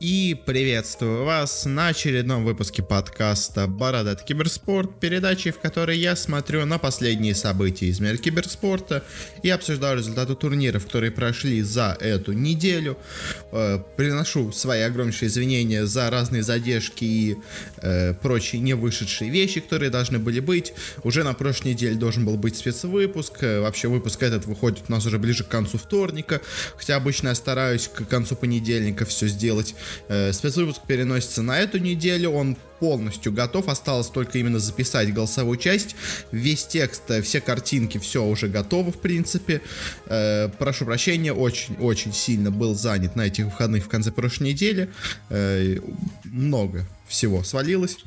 И приветствую вас на очередном выпуске подкаста «Бородат Киберспорт», передачи, в которой я смотрю на последние события из мира киберспорта и обсуждаю результаты турниров, которые прошли за эту неделю. Э, приношу свои огромнейшие извинения за разные задержки и э, прочие не вышедшие вещи, которые должны были быть. Уже на прошлой неделе должен был быть спецвыпуск. Э, вообще выпуск этот выходит у нас уже ближе к концу вторника, хотя обычно я стараюсь к концу понедельника все сделать спецвыпуск переносится на эту неделю, он полностью готов, осталось только именно записать голосовую часть. Весь текст, э, все картинки, все уже готово, в принципе. Э, прошу прощения, очень-очень сильно был занят на этих выходных в конце прошлой недели. Э, много всего свалилось.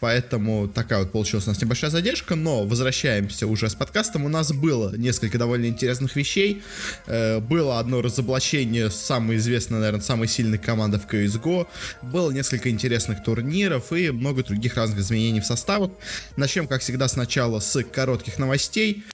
Поэтому такая вот получилась у нас небольшая задержка, но возвращаемся уже с подкастом. У нас было несколько довольно интересных вещей. Э, было одно разоблачение самой известной, наверное, самой сильной команды в CSGO. Было несколько интересных турниров и много других разных изменений в составах. Начнем, как всегда, сначала с коротких новостей.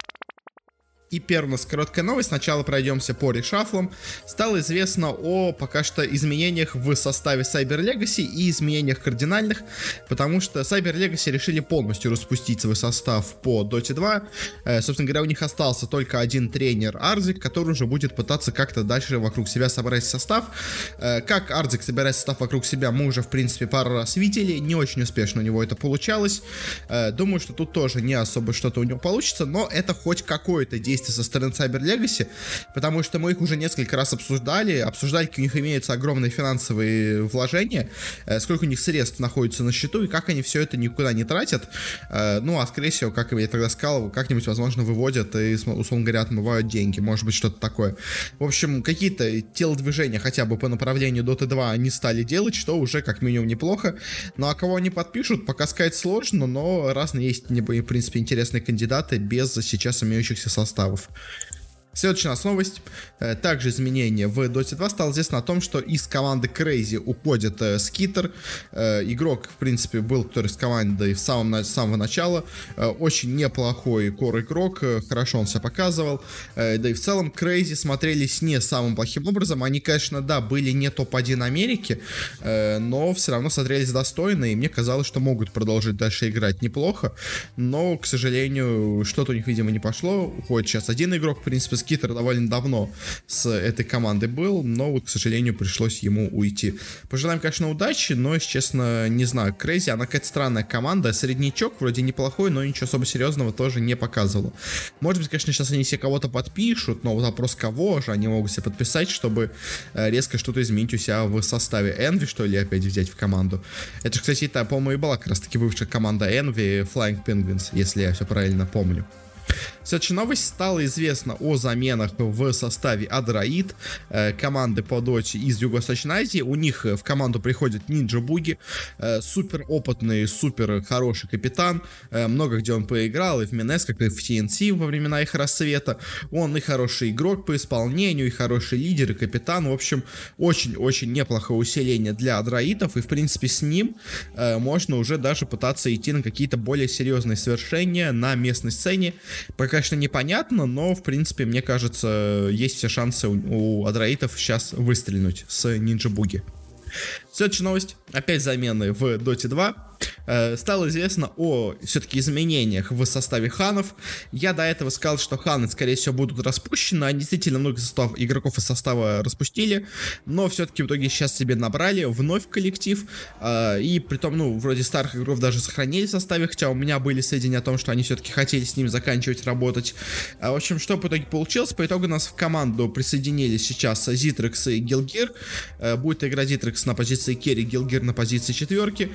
И первая у нас короткая новость. Сначала пройдемся по решафлам. Стало известно о пока что изменениях в составе Cyber Legacy и изменениях кардинальных, потому что Cyber Legacy решили полностью распустить свой состав по Dota 2. Э, собственно говоря, у них остался только один тренер Арзик, который уже будет пытаться как-то дальше вокруг себя собрать состав. Э, как Арзик собирает состав вокруг себя, мы уже, в принципе, пару раз видели. Не очень успешно у него это получалось. Э, думаю, что тут тоже не особо что-то у него получится, но это хоть какое-то действие действий со стороны Cyber Legacy, потому что мы их уже несколько раз обсуждали, обсуждали, какие у них имеются огромные финансовые вложения, э, сколько у них средств находится на счету и как они все это никуда не тратят. Э, ну, а скорее всего, как я тогда сказал, как-нибудь, возможно, выводят и, условно говоря, отмывают деньги, может быть, что-то такое. В общем, какие-то телодвижения хотя бы по направлению Dota 2 они стали делать, что уже как минимум неплохо. Ну, а кого они подпишут, пока сказать сложно, но разные есть, в принципе, интересные кандидаты без сейчас имеющихся составов составов. Следующая у нас новость. Э, также изменение в Dota 2 стало известно о том, что из команды Crazy уходит э, Скитер. Э, игрок, в принципе, был, который с командой в самом, с самого начала. Очень неплохой кор игрок, хорошо он себя показывал. Да и в целом Crazy смотрелись не самым плохим образом. Они, конечно, да, были не топ-1 Америки, но все равно смотрелись достойно, и мне казалось, что могут продолжить дальше играть неплохо. Но, к сожалению, что-то у них, видимо, не пошло. Уходит сейчас один игрок, в принципе, Скитер довольно давно с этой командой был, но вот, к сожалению, пришлось ему уйти. Пожелаем, конечно, удачи, но, если честно, не знаю, Крейзи, она какая-то странная команда, среднячок вроде неплохой, но ничего особо серьезного тоже не показывала. Может быть, конечно, сейчас они все кого-то подпишут, но вопрос, кого же они могут себе подписать, чтобы э, резко что-то изменить у себя в составе Envy, что ли, опять взять в команду. Это же, кстати, та, по-моему, и была как раз-таки бывшая команда Envy Flying Penguins, если я все правильно помню. Следующая новость. Стало известно о заменах в составе Адраид, э, команды по доте из Юго-Восточной Азии. У них э, в команду приходит Нинджа Буги, э, супер опытный, супер хороший капитан. Много где он поиграл, и в Минес, как и в TNC во времена их рассвета. Он и хороший игрок по исполнению, и хороший лидер, и капитан. В общем, очень-очень неплохое усиление для Адраитов, и в принципе с ним можно уже даже пытаться идти на какие-то более серьезные свершения на местной сцене. Пока что непонятно, но, в принципе, мне кажется, есть все шансы у, у адраитов сейчас выстрелить с Нинджа Буги. Следующая новость. Опять замены в Dota 2. Э, стало известно о все-таки изменениях в составе ханов. Я до этого сказал, что ханы, скорее всего, будут распущены. Они действительно много состав, игроков из состава распустили, но все-таки в итоге сейчас себе набрали вновь коллектив. Э, и при том, ну, вроде старых игроков даже сохранили в составе, хотя у меня были сведения о том, что они все-таки хотели с ним заканчивать работать. Э, в общем, что по итоге получилось? По итогу нас в команду присоединились сейчас Зитрекс и Гилгир. Будет играть Зитрекс на позиции керри, Гилгир на позиции четверки.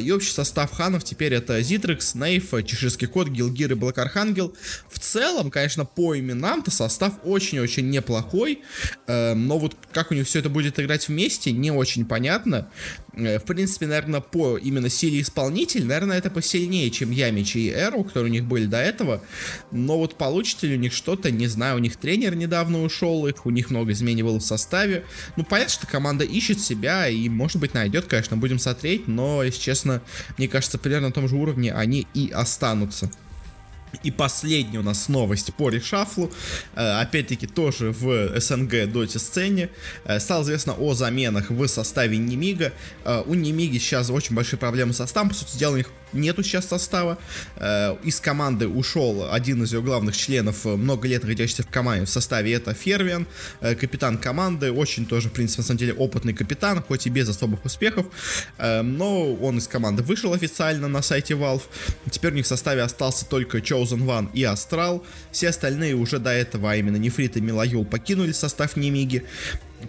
И общий состав ханов теперь это Зитрекс, Нейф, Чеширский кот, Гилгир и Блэк Архангел. В целом, конечно, по именам-то состав очень-очень неплохой, э, но вот как у них все это будет играть вместе, не очень понятно. Э, в принципе, наверное, по именно силе исполнителей, наверное, это посильнее, чем Ямич и Эру, которые у них были до этого. Но вот получится ли у них что-то, не знаю, у них тренер недавно ушел, их, у них много изменений было в составе. Ну, понятно, что команда ищет себя и, может быть, найдет, конечно, будем смотреть, но, если честно, мне кажется, примерно на том же уровне они и останутся. И последняя у нас новость по решафлу. Э, опять-таки тоже в СНГ доте сцене. Э, стало известно о заменах в составе Немига. Э, у Немиги сейчас очень большие проблемы со составом. По сути дела, у них нету сейчас состава. Из команды ушел один из ее главных членов, много лет находящийся в команде в составе. Это Фервиан, капитан команды. Очень тоже, в принципе, на самом деле опытный капитан, хоть и без особых успехов. Но он из команды вышел официально на сайте Valve. Теперь у них в составе остался только Chosen Chosen One и Астрал. Все остальные уже до этого, а именно Нефрит и Милаюл, покинули состав Немиги.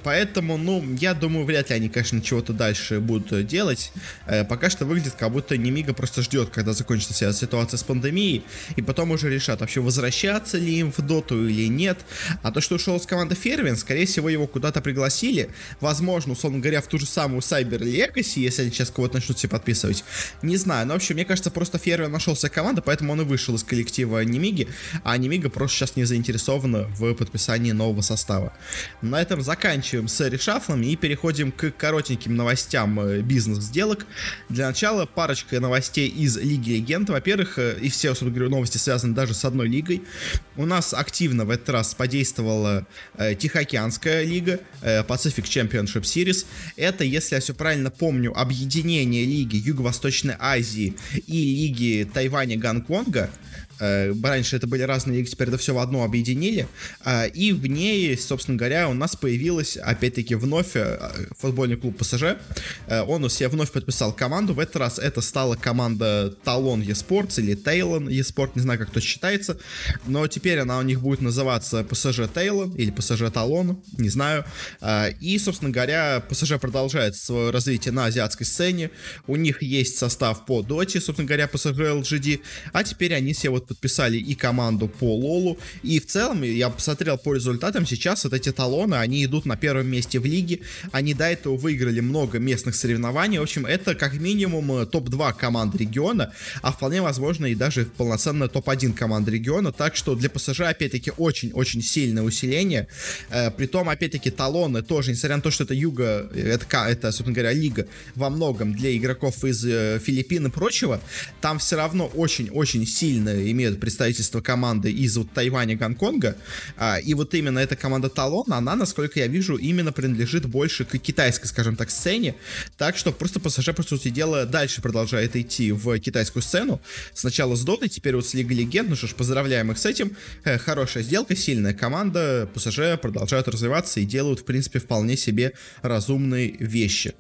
Поэтому, ну, я думаю, вряд ли они, конечно, чего-то дальше будут делать. Э, пока что выглядит, как будто Немига просто ждет, когда закончится вся ситуация с пандемией, и потом уже решат, вообще возвращаться ли им в доту или нет. А то, что ушел с команды Фервин, скорее всего, его куда-то пригласили. Возможно, условно говоря, в ту же самую Cyber Legacy, если они сейчас кого-то начнут себе подписывать. Не знаю, но, в общем, мне кажется, просто Фервин нашелся команда, поэтому он и вышел из коллектива Немиги, а Немига просто сейчас не заинтересована в подписании нового состава. На этом заканчиваем заканчиваем с решафлами и переходим к коротеньким новостям э, бизнес-сделок. Для начала парочка новостей из Лиги Легенд. Во-первых, э, и все, собственно говоря, новости связаны даже с одной лигой. У нас активно в этот раз подействовала э, Тихоокеанская лига, э, Pacific Championship Series. Это, если я все правильно помню, объединение лиги Юго-Восточной Азии и лиги Тайваня Гонконга. Э, раньше это были разные лиги, теперь это все в одну объединили. Э, и в ней, собственно говоря, у нас появилась, опять-таки, вновь э, футбольный клуб ПСЖ. Он у себя вновь подписал команду. В этот раз это стала команда Талон Esports или Тейлон Esports, не знаю, как это считается. Но теперь она у них будет называться ПСЖ Тейлон или ПСЖ Талон, не знаю. И, собственно говоря, ПСЖ продолжает свое развитие на азиатской сцене. У них есть состав по доте, собственно говоря, ПСЖ LGD. А теперь они все вот подписали и команду по Лолу. И в целом, я посмотрел по результатам, сейчас вот эти талоны, они идут на первом месте в лиге. Они до этого выиграли много местных соревнований. В общем, это как минимум э, топ-2 команды региона, а вполне возможно и даже полноценная топ-1 команда региона. Так что для ПСЖ, опять-таки, очень-очень сильное усиление. Э, притом, опять-таки, талоны тоже, несмотря на то, что это юга, э, это, это, собственно говоря, лига во многом для игроков из э, Филиппин и прочего, там все равно очень-очень сильно имеют представительство команды из вот Тайваня, Гонконга, а, и вот именно эта команда Талон, она, насколько я вижу, именно принадлежит больше к китайской, скажем так, сцене, так что просто ПСЖ, по сути дела, дальше продолжает идти в китайскую сцену, сначала с Дотой, теперь вот с Лигой Легенд, ну что ж, поздравляем их с этим, э, хорошая сделка, сильная команда, ПСЖ продолжают развиваться и делают, в принципе, вполне себе разумные вещи.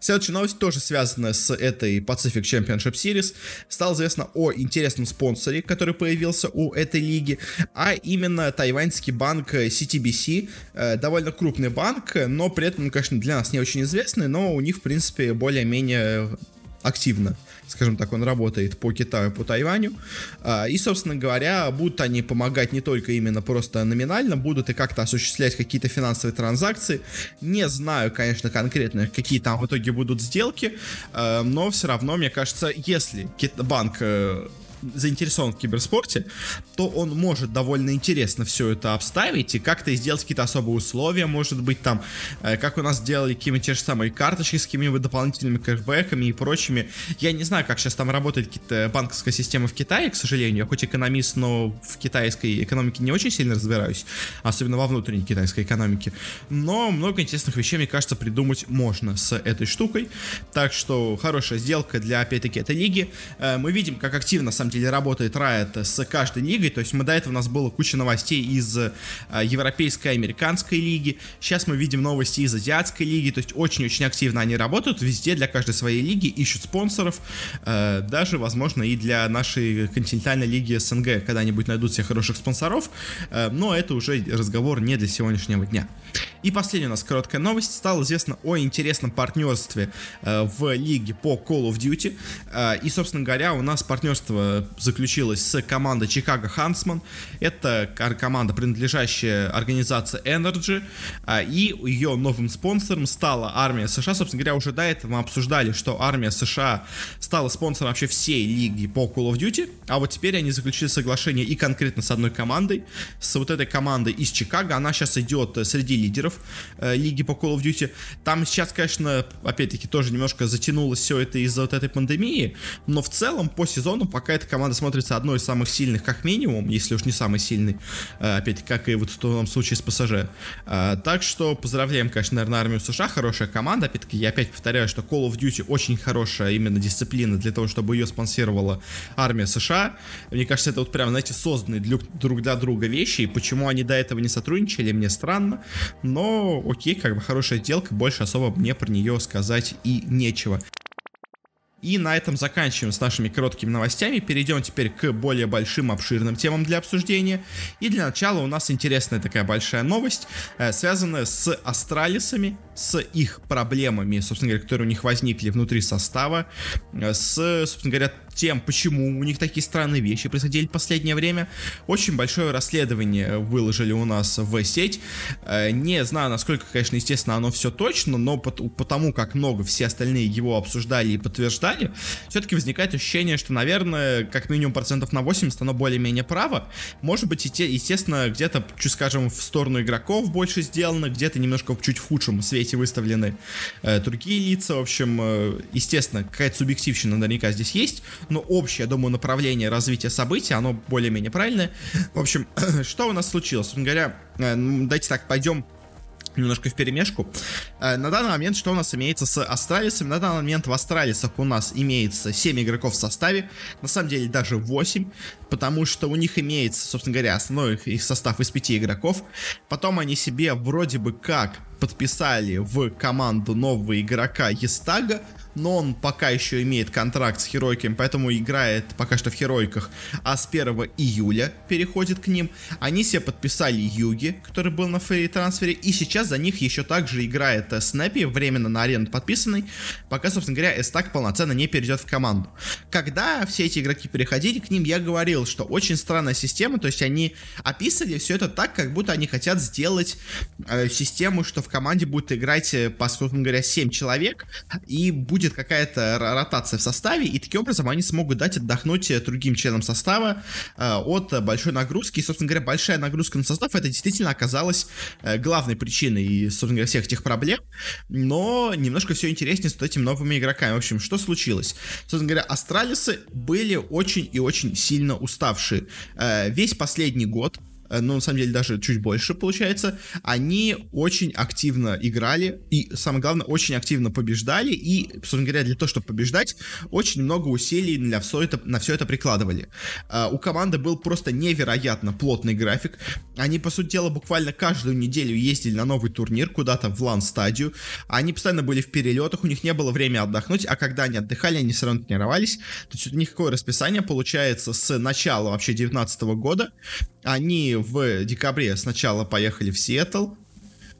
Следующая новость тоже связана с этой Pacific Championship Series. Стало известно о интересном спонсоре, который появился у этой лиги, а именно тайваньский банк CTBC. Э, довольно крупный банк, но при этом, конечно, для нас не очень известный, но у них, в принципе, более-менее активно скажем так, он работает по Китаю, по Тайваню. А, и, собственно говоря, будут они помогать не только именно просто номинально, будут и как-то осуществлять какие-то финансовые транзакции. Не знаю, конечно, конкретно, какие там в итоге будут сделки, а, но все равно, мне кажется, если банк э, заинтересован в киберспорте, то он может довольно интересно все это обставить и как-то сделать какие-то особые условия, может быть, там, э, как у нас делали какие-нибудь те же самые карточки с какими-нибудь дополнительными кэшбэками и прочими. Я не знаю, как сейчас там работает какие-то банковская система в Китае, к сожалению. Я хоть экономист, но в китайской экономике не очень сильно разбираюсь, особенно во внутренней китайской экономике. Но много интересных вещей, мне кажется, придумать можно с этой штукой. Так что хорошая сделка для, опять-таки, этой лиги. Э, мы видим, как активно, на самом деле, работает Riot с каждой лигой. То есть мы до этого у нас было куча новостей из э, европейской и американской лиги. Сейчас мы видим новости из азиатской лиги. То есть очень-очень активно они работают. Везде для каждой своей лиги ищут спонсоров. Э, даже, возможно, и для нашей континентальной лиги СНГ когда-нибудь найдут себе хороших спонсоров. Э, но это уже разговор не для сегодняшнего дня. И последняя у нас короткая новость. Стало известно о интересном партнерстве в лиге по Call of Duty. И, собственно говоря, у нас партнерство заключилось с командой Chicago Huntsman. Это команда, принадлежащая организации Energy. Э, и ее новым спонсором стала армия США. Собственно говоря, уже до этого мы обсуждали, что армия США стала спонсором вообще всей лиги по Call of Duty. А вот теперь они заключили соглашение и конкретно с одной командой. С вот этой командой из Чикаго. Она сейчас идет среди лидеров э, лиги по Call of Duty. Там сейчас, конечно, опять-таки тоже немножко затянулось все это из-за вот этой пандемии, но в целом по сезону пока эта команда смотрится одной из самых сильных, как минимум, если уж не самый сильный, э, опять как и вот в том случае с ПСЖ. Э, так что поздравляем, конечно, наверное, армию США, хорошая команда. Опять-таки, я опять повторяю, что Call of Duty очень хорошая именно дисциплина для того, чтобы ее спонсировала армия США. Мне кажется, это вот прям, знаете, созданные друг для друга вещи, и почему они до этого не сотрудничали, мне странно, но окей, как бы хорошая сделка, больше особо мне про нее сказать и нечего. И на этом заканчиваем с нашими короткими новостями. Перейдем теперь к более большим, обширным темам для обсуждения. И для начала у нас интересная такая большая новость, э, связанная с астралисами, с их проблемами, собственно говоря, которые у них возникли внутри состава, э, с, собственно говоря, тем, почему у них такие странные вещи происходили в последнее время. Очень большое расследование выложили у нас в сеть. Э, не знаю, насколько, конечно, естественно, оно все точно, но потому как много все остальные его обсуждали и подтверждали, все-таки возникает ощущение, что, наверное, как минимум процентов на 80 оно более-менее право. Может быть, естественно, где-то, скажем, в сторону игроков больше сделано, где-то немножко чуть в худшем свете выставлены э, другие лица. В общем, э, естественно, какая-то субъективщина наверняка здесь есть, но общее, я думаю, направление развития событий, оно более-менее правильное. В общем, что у нас случилось? Собственно говоря, э, давайте так, пойдем немножко в перемешку. На данный момент что у нас имеется с Астралисами? На данный момент в Астралисах у нас имеется 7 игроков в составе, на самом деле даже 8, потому что у них имеется, собственно говоря, основной их состав из 5 игроков. Потом они себе вроде бы как подписали в команду нового игрока Естага, но он пока еще имеет контракт с Херойками, поэтому играет пока что в Херойках, а с 1 июля переходит к ним. Они себе подписали Юги, который был на фейри трансфере, и сейчас за них еще также играет Снэпи, временно на арену подписанный, пока, собственно говоря, Эстак полноценно не перейдет в команду. Когда все эти игроки переходили к ним, я говорил, что очень странная система, то есть они описывали все это так, как будто они хотят сделать э, систему, что в команде будет играть, э, по, собственно говоря, 7 человек, и будет какая-то ротация в составе, и таким образом они смогут дать отдохнуть э, другим членам состава э, от большой нагрузки. И, собственно говоря, большая нагрузка на состав это действительно оказалось главной причиной, собственно говоря, всех этих проблем. Но немножко все интереснее с вот этими новыми игроками. В общем, что случилось? Собственно говоря, астралисы были очень и очень сильно уставшие. Весь последний год Э, ну, на самом деле, даже чуть больше получается, они очень активно играли, и, самое главное, очень активно побеждали, и, собственно говоря, для того, чтобы побеждать, очень много усилий для все это, на все это прикладывали. Uh, у команды был просто невероятно плотный график, они, по сути дела, буквально каждую неделю ездили на новый турнир, куда-то в лан-стадию, они постоянно были в перелетах, у них не было времени отдохнуть, а когда они отдыхали, они все равно тренировались, то есть у них какое расписание получается с начала вообще 19 года, они в декабре сначала поехали в Сиэтл,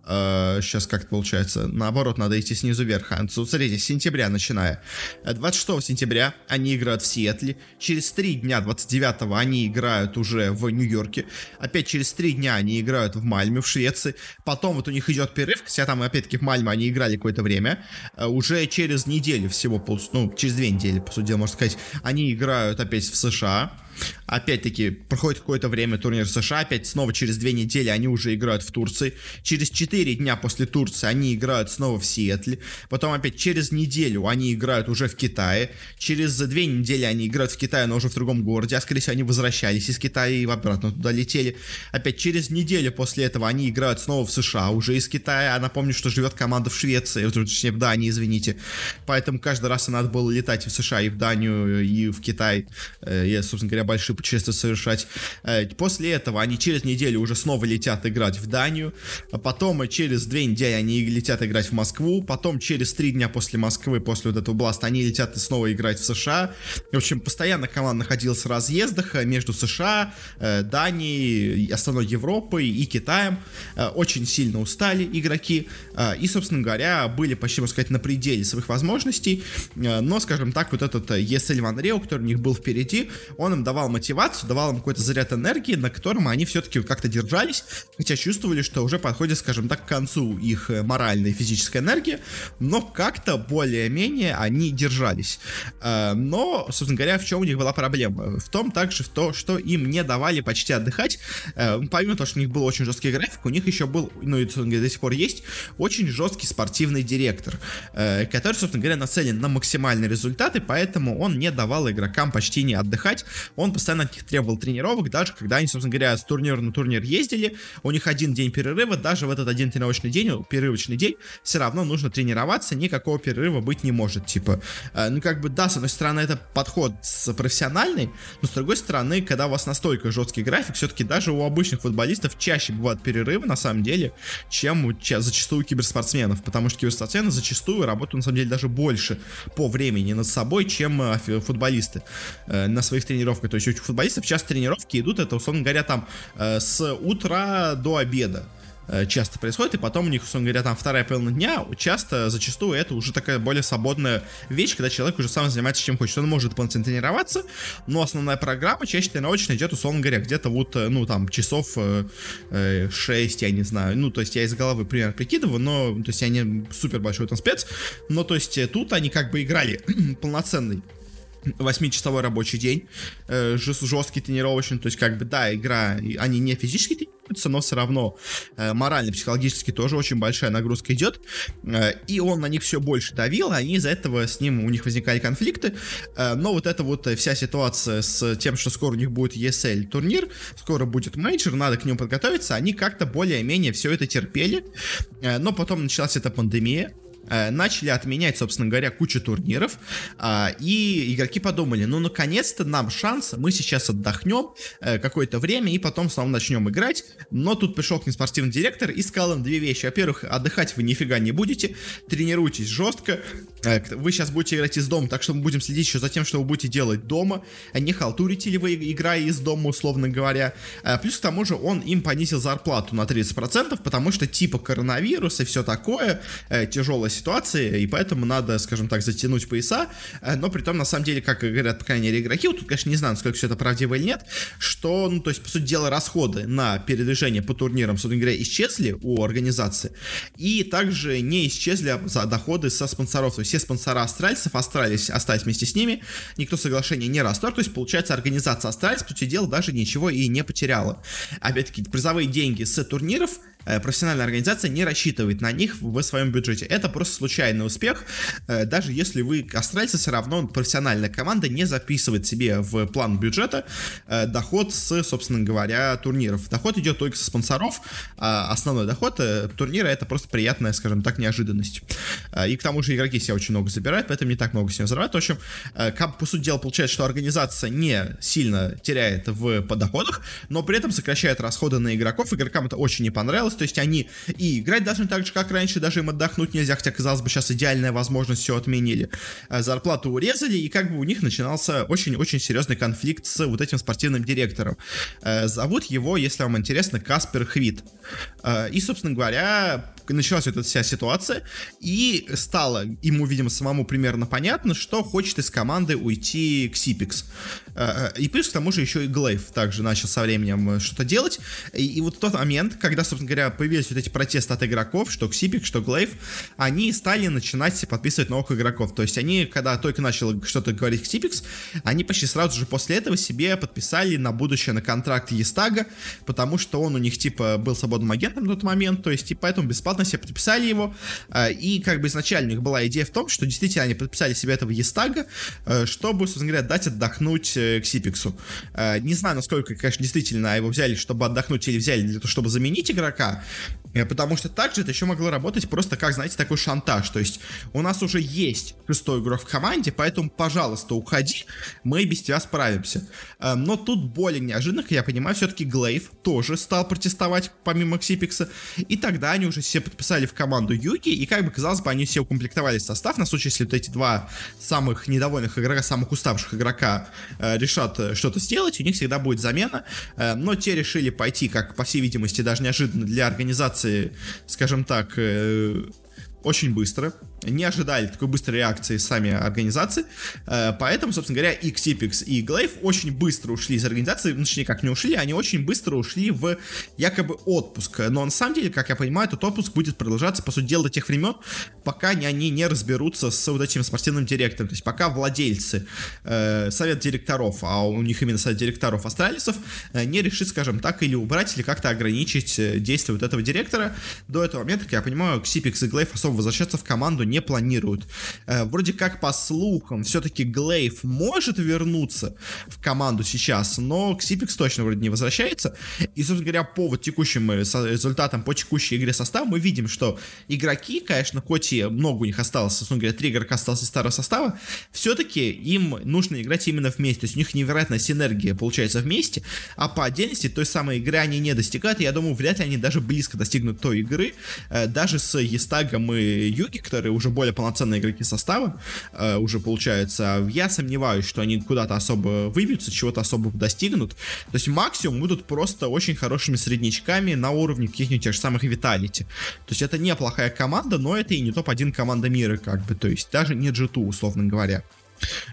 сейчас э, как получается, наоборот, надо идти снизу вверх. А, смотрите, с сентября начиная. 26 э, сентября они играют в Сиэтле. Через 3 дня, 29 они играют уже в Нью-Йорке. Опять через 3 дня они играют в Мальме, в Швеции. Потом вот у них идет перерыв, хотя там опять-таки в Мальме они играли какое-то время. Э, уже через неделю всего, ну, через 2 недели, по сути дела, можно сказать, они играют опять в США. Опять-таки, проходит какое-то время турнир США, опять снова через две недели они уже играют в Турции. Через четыре дня после Турции они играют снова в Сиэтле. Потом опять через неделю они играют уже в Китае. Через две недели они играют в Китае, но уже в другом городе. А скорее всего они возвращались из Китая и обратно туда летели. Опять через неделю после этого они играют снова в США, уже из Китая. А напомню, что живет команда в Швеции, точнее в Дании, извините. Поэтому каждый раз надо было летать в США, и в Данию, и в Китай. Э, я, собственно говоря, большие путешествия совершать. Э, после этого они через неделю уже снова летят играть в Данию. А потом через две недели они летят играть в Москву. Потом через три дня после Москвы, после вот этого бласта, они летят снова играть в США. В общем, постоянно команда находилась в разъездах э, между США, э, Данией, остальной Европой и Китаем. Очень сильно устали игроки. И, собственно говоря, были почти, можно сказать, на пределе своих возможностей. Но, скажем так, вот этот ESL Ван Рео, который у них был впереди, он им давал давал мотивацию, давал им какой-то заряд энергии, на котором они все-таки как-то держались, хотя чувствовали, что уже подходит, скажем так, к концу их э, моральной и физической энергии, но как-то более-менее они держались. Э, но, собственно говоря, в чем у них была проблема? В том также, в то, что им не давали почти отдыхать, э, помимо того, что у них был очень жесткий график, у них еще был, ну и до сих пор есть, очень жесткий спортивный директор, который, собственно говоря, нацелен на максимальные результаты, поэтому он не давал игрокам почти не отдыхать, он постоянно от них требовал тренировок, даже когда они, собственно говоря, с турнира на турнир ездили, у них один день перерыва, даже в этот один тренировочный день, перерывочный день, все равно нужно тренироваться, никакого перерыва быть не может, типа, э, ну как бы, да, с одной стороны, это подход профессиональный, но с другой стороны, когда у вас настолько жесткий график, все-таки даже у обычных футболистов чаще бывают перерывы, на самом деле, чем у зачастую киберспортсменов, потому что киберспортсмены зачастую работают, на самом деле, даже больше по времени над собой, чем э, футболисты э, на своих тренировках. То есть у футболистов сейчас тренировки идут, это, условно говоря, там э, с утра до обеда э, часто происходит, и потом у них, условно говоря, там вторая половина дня, часто, зачастую это уже такая более свободная вещь, когда человек уже сам занимается чем хочет. Он может полноценно тренироваться, но основная программа чаще тренировочная идет, условно говоря, где-то вот, э, ну, там, часов э, 6, я не знаю, ну, то есть я из головы примерно прикидываю, но, то есть я не супер большой там спец, но, то есть тут они как бы играли полноценный 8-часовой рабочий день, э, жесткий тренировочный, то есть как бы, да, игра, они не физически тренируются, но все равно э, морально, психологически тоже очень большая нагрузка идет, э, и он на них все больше давил, они из-за этого с ним, у них возникали конфликты, но вот эта вот вся ситуация с тем, что скоро у них будет ESL турнир, скоро будет мейджор, надо к нему подготовиться, они как-то более-менее все это терпели, но потом началась эта пандемия, начали отменять, собственно говоря, кучу турниров, а, и игроки подумали, ну, наконец-то нам шанс, мы сейчас отдохнем э, какое-то время и потом снова начнем играть, но тут пришел к ним спортивный директор и сказал им две вещи. Во-первых, отдыхать вы нифига не будете, тренируйтесь жестко, э, вы сейчас будете играть из дома, так что мы будем следить еще за тем, что вы будете делать дома, а не халтурите ли вы, играя из дома, условно говоря. Плюс к тому же он им понизил зарплату на 30%, потому что типа коронавирус и все такое, тяжелая ситуации, и поэтому надо, скажем так, затянуть пояса, э, но при том, на самом деле, как говорят, по крайней мере, игроки, вот тут, конечно, не знаю, насколько все это правдиво или нет, что, ну, то есть, по сути дела, расходы на передвижение по турнирам, собственно говоря, исчезли у организации, и также не исчезли доходы со спонсоров, то есть все спонсора астральцев остались, остались вместе с ними, никто соглашение не расторг, то есть, получается, организация астральцев, по сути дела, даже ничего и не потеряла. Опять-таки, призовые деньги с турниров профессиональная организация не рассчитывает на них в своем бюджете. Это просто случайный успех. Э, даже если вы астральцы, все равно профессиональная команда не записывает себе в план бюджета э, доход с, собственно говоря, турниров. Доход идет только со спонсоров, а основной доход турнира это просто приятная, скажем так, неожиданность. И к тому же игроки себя очень много забирают, поэтому не так много с ним взрывают. В общем, по сути дела, получается, что организация не сильно теряет в подоходах, но при этом сокращает расходы на игроков. Игрокам это очень не понравилось то есть они и играть должны так же, как раньше, даже им отдохнуть нельзя, хотя, казалось бы, сейчас идеальная возможность, все отменили. Э, зарплату урезали, и как бы у них начинался очень-очень серьезный конфликт с вот этим спортивным директором. Э, зовут его, если вам интересно, Каспер Хвит. Э, и, собственно говоря, началась эта вся ситуация, и стало ему, видимо, самому примерно понятно, что хочет из команды уйти к Сипикс. Э, э, и плюс к тому же еще и Глейв также начал со временем э, что-то делать. И, и вот тот момент, когда, собственно говоря, появились вот эти протесты от игроков, что Ксипик, что Глейв, они стали начинать подписывать новых игроков. То есть они, когда только начал что-то говорить Ксипикс, они почти сразу же после этого себе подписали на будущее на контракт Естага, потому что он у них типа был свободным агентом в тот момент, то есть и поэтому бесплатно себе подписали его. И как бы изначально у них была идея в том, что действительно они подписали себе этого Естага, чтобы, собственно говоря, дать отдохнуть к Сипиксу. Э, не знаю, насколько, конечно, действительно его взяли, чтобы отдохнуть, или взяли для того, чтобы заменить игрока, э, потому что также это еще могло работать просто как, знаете, такой шантаж. То есть у нас уже есть шестой игрок в команде, поэтому, пожалуйста, уходи, мы без тебя справимся. Э, но тут более неожиданно, я понимаю, все-таки Глейв тоже стал протестовать помимо Ксипикса, и тогда они уже все подписали в команду Юки, и как бы казалось бы, они все укомплектовали состав на случай, если вот эти два самых недовольных игрока, самых уставших игрока решат э, что-то сделать, у них всегда будет замена, э, но те решили пойти, как по всей видимости, даже неожиданно для организации, скажем так, э, очень быстро, не ожидали такой быстрой реакции сами организации, э, поэтому, собственно говоря, и Xipix, и Glaive очень быстро ушли из организации, ну, точнее, как не ушли, они очень быстро ушли в якобы отпуск, но на самом деле, как я понимаю, этот отпуск будет продолжаться, по сути дела, до тех времен, пока они не разберутся с вот этим спортивным директором, то есть пока владельцы, э, совет директоров, а у них именно совет директоров Астралисов, э, не решит, скажем так, или убрать, или как-то ограничить действие вот этого директора, до этого момента, как я понимаю, Xipix и Glaive особо возвращаться в команду не планируют. Э, вроде как по слухам, все-таки Глейв может вернуться в команду сейчас, но Ксипикс точно вроде не возвращается. И, собственно говоря, по вот текущим э, результатам, по текущей игре состава, мы видим, что игроки, конечно, хоть и много у них осталось, собственно говоря, три игрока осталось из старого состава, все-таки им нужно играть именно вместе. То есть у них невероятная синергия получается вместе, а по отдельности той самой игры они не достигают. И я думаю, вряд ли они даже близко достигнут той игры, э, даже с Естагом и Юги, которые уже более полноценные игроки состава, э, уже получается. Я сомневаюсь, что они куда-то особо выбьются, чего-то особо достигнут. То есть максимум будут просто очень хорошими среднячками на уровне каких-нибудь тех же самых Виталити. То есть это неплохая команда, но это и не топ-1 команда мира, как бы. То есть даже не G2, условно говоря.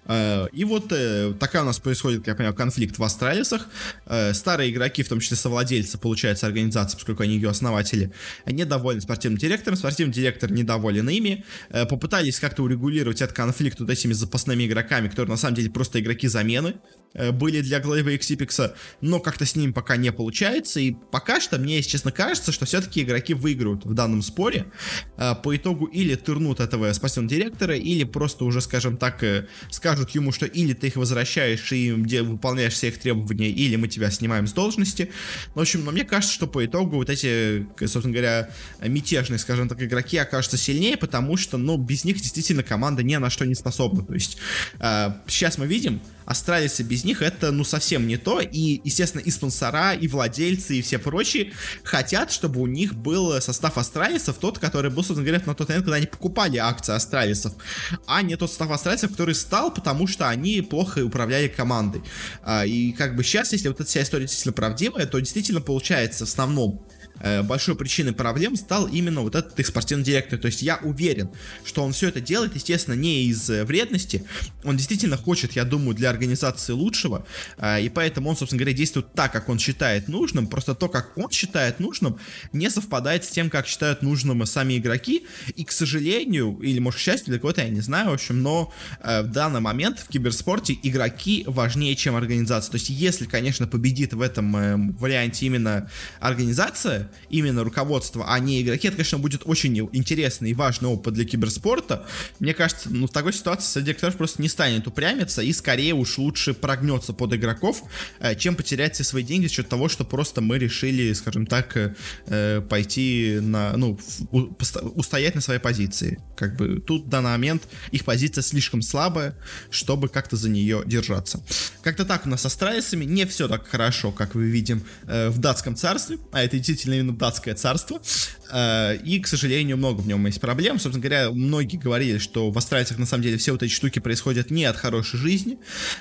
Э, и вот э, такая у нас происходит, как я понимаю, конфликт в Астралисах. Э, старые игроки, в том числе совладельцы, получается, организации, поскольку они ее основатели, недовольны спортивным директором, спортивный директор недоволен ими. Попытались как-то урегулировать этот конфликт вот этими запасными игроками, которые на самом деле просто игроки замены. Были для и Xipix, но как-то с ними пока не получается, и пока что мне, если честно, кажется, что все-таки игроки выиграют в данном споре, по итогу или турнут этого спасен директора, или просто уже, скажем так, скажут ему, что или ты их возвращаешь и выполняешь все их требования, или мы тебя снимаем с должности. В общем, но мне кажется, что по итогу вот эти, собственно говоря, мятежные, скажем так, игроки окажутся сильнее, потому что, ну, без них действительно команда ни на что не способна. То есть, сейчас мы видим, Астралисы без них это, ну, совсем не то. И, естественно, и спонсора, и владельцы, и все прочие хотят, чтобы у них был состав Астралисов, тот, который был, собственно говоря, на тот момент, когда они покупали акции Астралисов, а не тот состав Астралисов, который стал, потому что они плохо управляли командой. А, и как бы сейчас, если вот эта вся история действительно правдивая, то действительно получается в основном большой причиной проблем стал именно вот этот их спортивный директор. То есть я уверен, что он все это делает, естественно, не из э, вредности. Он действительно хочет, я думаю, для организации лучшего. Э, и поэтому он, собственно говоря, действует так, как он считает нужным. Просто то, как он считает нужным, не совпадает с тем, как считают нужным сами игроки. И, к сожалению, или, может, к счастью, для кого-то, я не знаю, в общем, но в данный момент в киберспорте игроки важнее, чем организация. То есть, если, конечно, победит в этом варианте именно организация, именно руководство, а не игроки, это, конечно, будет очень интересный и важный опыт для киберспорта. Мне кажется, ну, в такой ситуации директор просто не станет упрямиться и скорее уж лучше прогнется под игроков, э, чем потерять все свои деньги за счет того, что просто мы решили, скажем так, э, пойти на, ну, устоять на своей позиции. Как бы тут в данный момент их позиция слишком слабая, чтобы как-то за нее держаться. Как-то так у нас со Страйсами не все так хорошо, как вы видим э, в датском царстве, а это действительно именно датское царство. Э, и, к сожалению, много в нем есть проблем. Собственно говоря, многие говорили, что в Астральцах на самом деле все вот эти штуки происходят не от хорошей жизни.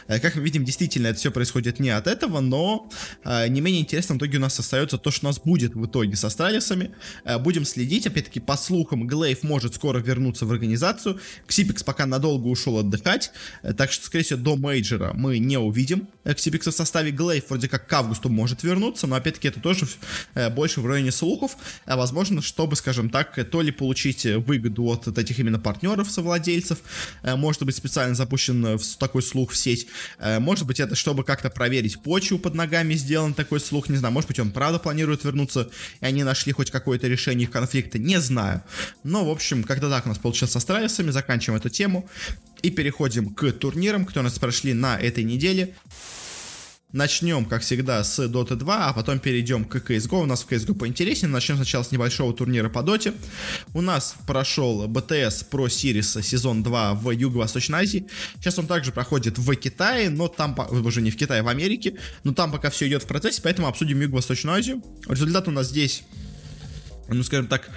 Э, как мы видим, действительно, это все происходит не от этого, но э, не менее интересным в итоге у нас остается то, что у нас будет в итоге с Astralis ами. Будем следить. Опять-таки, по слухам, gla1ve может скоро вернуться в организацию. Xyp9x пока надолго ушел отдыхать, так что, скорее всего, до мейджора мы не увидим Xyp9x а в составе gla1ve. Вроде как к августу может вернуться, но опять-таки это тоже больше в районе слухов. Возможно, чтобы, скажем так, то ли получить выгоду от, этих именно партнеров, совладельцев, э, может быть специально запущен такой слух в сеть, э, может быть это чтобы как-то проверить почву под ногами сделан такой слух, не знаю, может быть он правда планирует вернуться, и они нашли хоть какое-то решение их конфликта, не знаю. Но, в общем, как-то так у нас получилось со Страйсами, заканчиваем эту тему и переходим к турнирам, которые у нас прошли на этой неделе. Начнем, как всегда, с Dota 2, а потом перейдем к CSGO. У нас в CSGO поинтереснее. Начнем сначала с небольшого турнира по Доте. У нас прошел BTS Pro Series сезон 2 в Юго-Восточной Азии. Сейчас он также проходит в Китае, но там, уже не в Китае, а в Америке. Но там пока все идет в процессе, поэтому обсудим Юго-Восточную Азию. Результат у нас здесь ну, скажем так,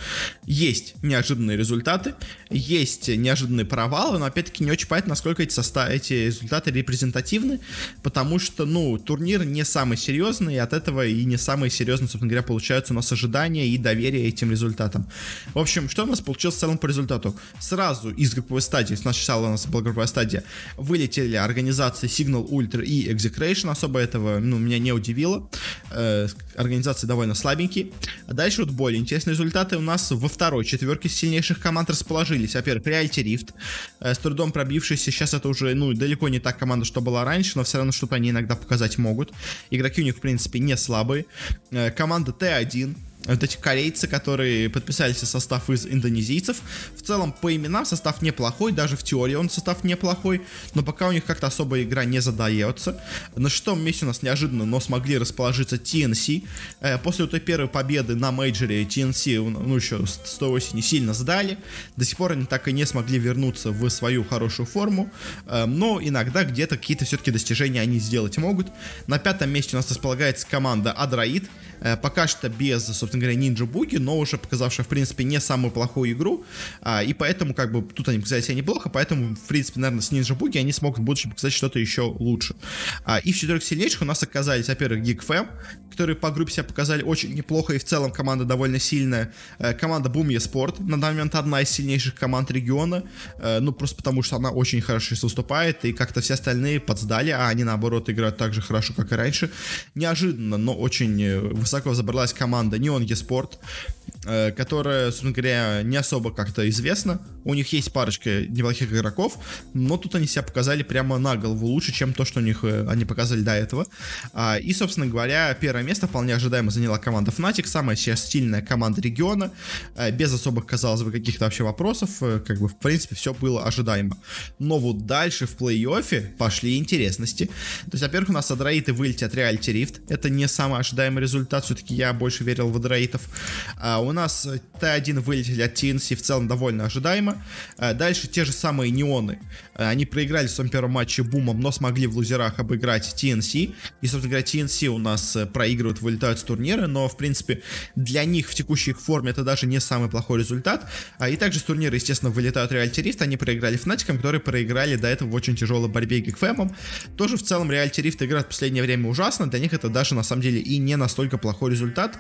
есть неожиданные результаты, есть неожиданные провалы, но опять-таки не очень понятно, насколько эти, состав, эти результаты репрезентативны, потому что, ну, турнир не самый серьезный, и от этого и не самые серьезные, собственно говоря, получаются у нас ожидания и доверие этим результатам. В общем, что у нас получилось в целом по результату? Сразу из групповой стадии, сначала у нас была групповая стадия, вылетели организации Signal Ultra и Execration, особо этого, ну, меня не удивило, э, организации довольно слабенькие. А дальше вот более интересно интересные результаты у нас во второй четверке сильнейших команд расположились. Во-первых, Reality Rift, э, с трудом пробившийся. Сейчас это уже, ну, далеко не та команда, что была раньше, но все равно что-то они иногда показать могут. Игроки у них, в принципе, не слабые. Э, команда Т1, вот эти корейцы, которые подписались в состав из индонезийцев. В целом, по именам состав неплохой, даже в теории он состав неплохой, но пока у них как-то особо игра не задается. На шестом месте у нас неожиданно, но смогли расположиться TNC. Э, после той первой победы на мейджоре TNC, ну, еще с той осени сильно сдали. До сих пор они так и не смогли вернуться в свою хорошую форму, э, но иногда где-то какие-то все-таки достижения они сделать могут. На пятом месте у нас располагается команда Адраид, пока что без, собственно говоря, Ninja Буги, но уже показавшая, в принципе, не самую плохую игру, а, и поэтому, как бы, тут они показали себя неплохо, поэтому, в принципе, наверное, с Ninja Буги они смогут в будущем показать что-то еще лучше. А, и в четырех сильнейших у нас оказались, во-первых, GeekFam, которые по группе себя показали очень неплохо, и в целом команда довольно сильная. Э, команда Boom Sport, на данный момент одна из сильнейших команд региона, э, ну, просто потому что она очень хорошо выступает, и как-то все остальные подсдали, а они, наоборот, играют так же хорошо, как и раньше. Неожиданно, но очень высоко забралась команда Neon eSport, которая, собственно говоря, не особо как-то известна. У них есть парочка неплохих игроков, но тут они себя показали прямо на голову лучше, чем то, что у них э, они показали до этого. А, и, собственно говоря, первое место вполне ожидаемо заняла команда Fnatic, самая сейчас стильная команда региона, э, без особых, казалось бы, каких-то вообще вопросов, как бы, в принципе, все было ожидаемо. Но вот дальше в плей-оффе пошли интересности. То есть, во-первых, у нас Адраиты вылетят Reality Rift, это не самый ожидаемый результат, все-таки я больше верил в Адраитов. А у нас Т1 вылетели от TNC в целом довольно ожидаемо. Э, дальше те же самые неоны. Э, они проиграли в своем первом матче бумом, но смогли в лузерах обыграть TNC. И, собственно говоря, TNC у нас э, проигрывают, вылетают с турнира, но, в принципе, для них в текущей форме это даже не самый плохой результат. А, и также с турнира, естественно, вылетают Reality Rift. Они проиграли Fnatic, которые проиграли до этого в очень тяжелой борьбе Geekfam. Тоже в целом Reality Rift играет в последнее время ужасно. Для них это даже, на самом деле, и не настолько плохой результат.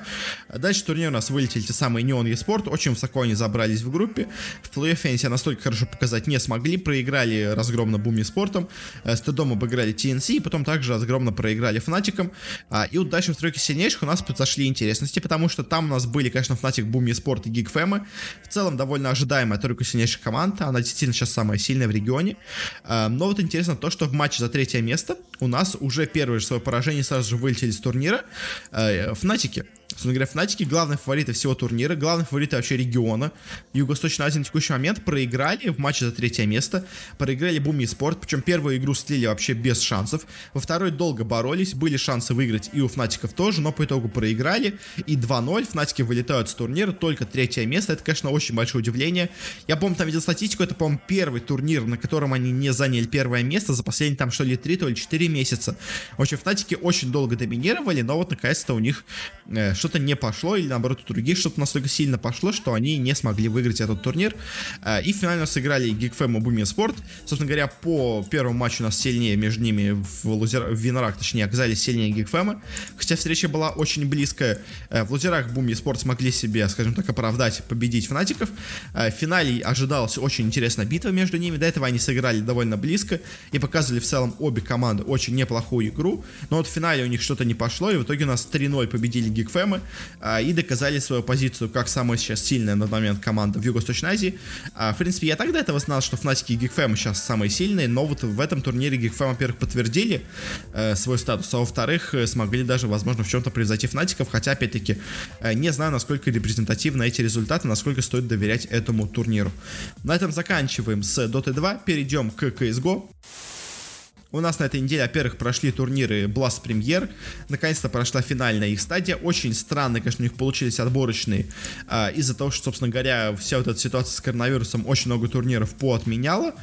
Дальше турнир у нас вылетели те самые Neon eSport, очень высоко они забрались в группе. В плей-оффе они себя настолько хорошо показать не смогли, проиграли разгромно Буми Спортом, э, с Тедом обыграли TNC, и потом также разгромно проиграли Фнатиком. А, и дальше в тройке сильнейших у нас произошли интересности, потому что там у нас были, конечно, Фнатик, Буми Спорт и Гигфэмы. В целом довольно ожидаемая тройка сильнейших команд, она действительно сейчас самая сильная в регионе. А, но вот интересно то, что в матче за третье место у нас уже первое же свое поражение сразу же вылетели с турнира э, Фнатики. Собственно говоря, Фнатики главные фавориты всего турнира, главные фавориты вообще региона. Юго-Восточная Азия на текущий момент проиграли в матче за третье место, проиграли Буми Спорт, причем первую игру слили вообще без шансов. Во второй долго боролись, были шансы выиграть и у Фнатиков тоже, но по итогу проиграли. И 2-0, Фнатики вылетают с турнира, только третье место, это, конечно, очень большое удивление. Я помню, там видел статистику, это, по-моему, первый турнир, на котором они не заняли первое место за последние там что ли 3, то ли 4 месяца. В общем, Фнатики очень долго доминировали, но вот наконец-то у них э, что-то не пошло, или наоборот у других что-то настолько сильно пошло, что они не смогли выиграть этот турнир. Э, и финально сыграли GeekFam и Boomi Sport. Собственно говоря, по первому матчу у нас сильнее между ними в, лузер... в Винорах, точнее, оказались сильнее GeekFam. Хотя встреча была очень близкая. Э, в лузерах Boomi Sport смогли себе, скажем так, оправдать, победить фанатиков. В финале ожидалась очень интересная битва между ними. До этого они сыграли довольно близко и показывали в целом обе команды очень неплохую игру. Но вот в финале у них что-то не пошло, и в итоге у нас 3-0 победили GeekFam а, и доказали свою позицию как самая сейчас сильная на момент команда в Юго-Восточной Азии. А, в принципе, я тогда этого знал, что Fnatic и GeekFam сейчас самые сильные, но вот в этом турнире GeekFam, во-первых, подтвердили э, свой статус, а во-вторых, э, смогли даже, возможно, в чем-то превзойти Fnatic, хотя, опять-таки, э, не знаю, насколько репрезентативны эти результаты, насколько стоит доверять этому турниру. На этом заканчиваем с Dota 2, перейдем к CSGO. У нас на этой неделе, во-первых, прошли турниры Blast Premier. Наконец-то прошла финальная их стадия. Очень странные, конечно, у них получились отборочные. Э, из-за того, что, собственно говоря, вся вот эта ситуация с коронавирусом очень много турниров поотменяла.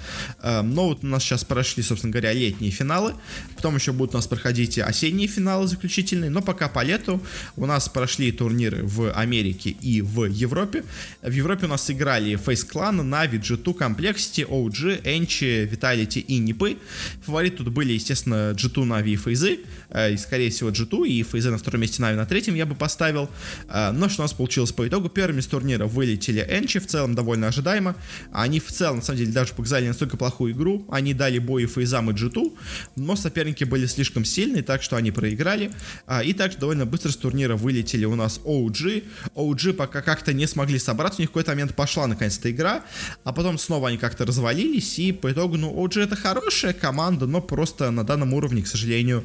Э, но вот у нас сейчас прошли, собственно говоря, летние финалы. Потом еще будут у нас проходить осенние финалы заключительные. Но пока по лету у нас прошли турниры в Америке и в Европе. В Европе у нас играли Face Clan, Na'Vi, G2, Complexity, OG, Enchi, Vitality и Нипы. Фавориты тут были, естественно, G2, Na'Vi и Фейзы. Э, и, скорее всего, G2 и Фейзы на втором месте, Na'Vi на третьем я бы поставил. Э, но что у нас получилось по итогу? Первыми с турнира вылетели Enchi, в целом довольно ожидаемо. Они в целом, на самом деле, даже показали настолько плохую игру. Они дали бой и и G2, но соперники были слишком сильные, так что они проиграли. Э, и также довольно быстро с турнира вылетели у нас OG. OG пока как-то не смогли собраться, у них в какой-то момент пошла наконец-то игра, а потом снова они как-то развалились, и по итогу, ну, OG это хорошая команда, но просто на данном уровне, к сожалению,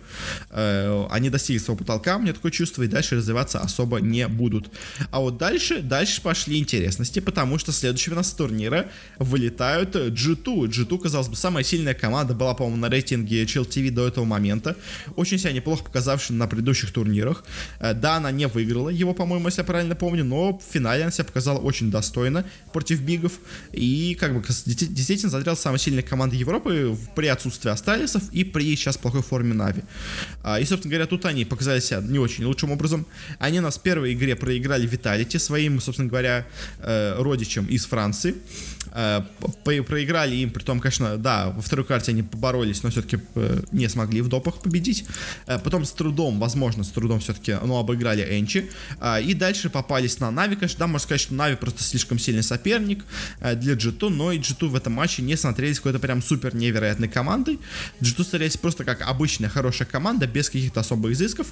э, они достигли своего потолка, мне такое чувство, и дальше развиваться особо не будут. А вот дальше, дальше пошли интересности, потому что следующими у нас турнира вылетают G2. G2, казалось бы, самая сильная команда, была, по-моему, на рейтинге Chill TV до этого момента, очень себя неплохо показавшая на предыдущих турнирах. Э, да, она не выиграла его, по-моему, если я правильно помню, но в финале она себя показала очень достойно против бигов, и как бы действительно смотрел самая сильная команда Европы при отсутствии Асталисов и при сейчас плохой форме Нави. А, и, собственно говоря, тут они показали себя не очень лучшим образом. Они нас в первой игре проиграли Виталити своим, собственно говоря, э, родичам из Франции. Э, проиграли им, при том, конечно, да, во второй карте они поборолись, но все-таки э, не смогли в допах победить. Потом с трудом, возможно, с трудом все-таки, ну, обыграли Энчи. И дальше попались на Нави, конечно, да, можно сказать, что Нави просто слишком сильный соперник для G2, но и G2 в этом матче не смотрелись какой-то прям супер невероятной командой. G2 смотрелись просто как обычная хорошая команда, без каких-то особых изысков.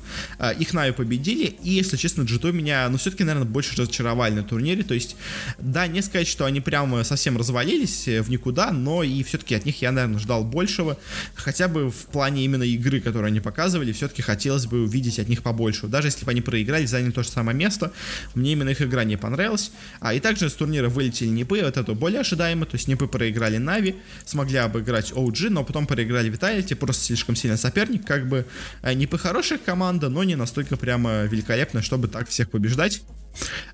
Их Нави победили, и, если честно, G2 меня, ну, все-таки, наверное, больше разочаровали на турнире, то есть, да, не сказать, что они прям совсем развалились в никуда, но и все-таки от них я, наверное, ждал большего, хотя бы в плане именно игры, которую они показывали, все-таки хотелось бы увидеть от них побольше. Даже если бы они проиграли, заняли то же самое место, мне именно их игра не понравилась. А и также с турнира вылетели Нипы, вот это более ожидаемо, то есть Нипы проиграли Нави, смогли обыграть OG, но потом проиграли Vitality, просто слишком сильный соперник, как бы э, Нипы хорошая команда, но не настолько прямо великолепная, чтобы так всех побеждать.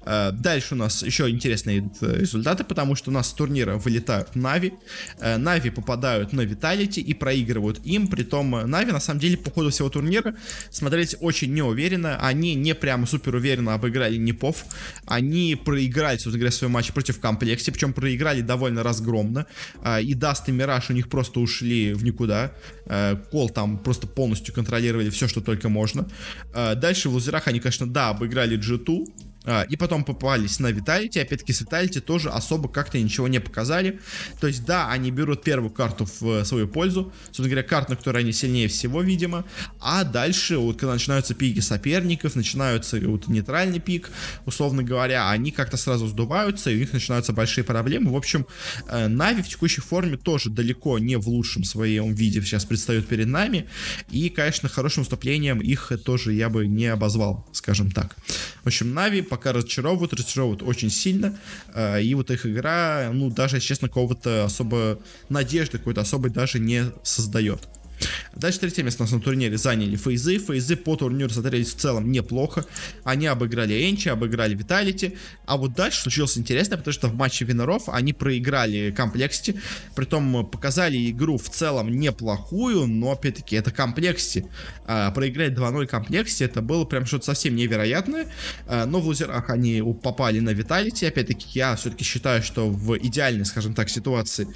Э, дальше у нас еще интересные результаты, потому что у нас с турнира вылетают Нави. Э, NaVi попадают на Vitality и проигрывают им. Притом э, NaVi на самом деле по ходу всего турнира смотрелись очень неуверенно. Они не прямо супер уверенно обыграли NiP ов. Они проиграли, собственно говоря, свой матч против Complexity, причем проиграли довольно разгромно. И Dust и Мираж у них просто ушли в никуда. coL там просто полностью контролировали все, что только можно. Дальше в лузерах они, конечно, да, обыграли G2, а, и потом попались на Vitality, опять-таки с Vitality тоже особо как-то ничего не показали. То есть, да, они берут первую карту в свою пользу, собственно говоря, карта, на которой они сильнее всего, видимо, а дальше, вот когда начинаются пики соперников, начинаются вот нейтральный пик, условно говоря, они как-то сразу сдуваются, и у них начинаются большие проблемы. В общем, э, Нави в текущей форме тоже далеко не в лучшем своем виде сейчас предстают перед нами, и, конечно, хорошим выступлением их тоже я бы не обозвал, скажем так. В общем, Нави пока разочаровывают, разочаровывают очень сильно. Э, и вот их игра, ну, даже, честно, какого-то особо надежды какой-то особой даже не создает. Дальше третье место у нас на турнире заняли FaZe ы. FaZe ы по турниру смотрелись в целом неплохо. Они обыграли ENCE, обыграли Vitality. А вот дальше случилось интересно, потому что в матче winner ов они проиграли Complexity. Притом показали игру в целом неплохую, но опять-таки это Complexity. А, проиграть 2-0 Complexity это было прям что-то совсем невероятное. А, но в лузерах они попали на Виталити. Опять-таки я все-таки считаю, что в идеальной, скажем так, ситуации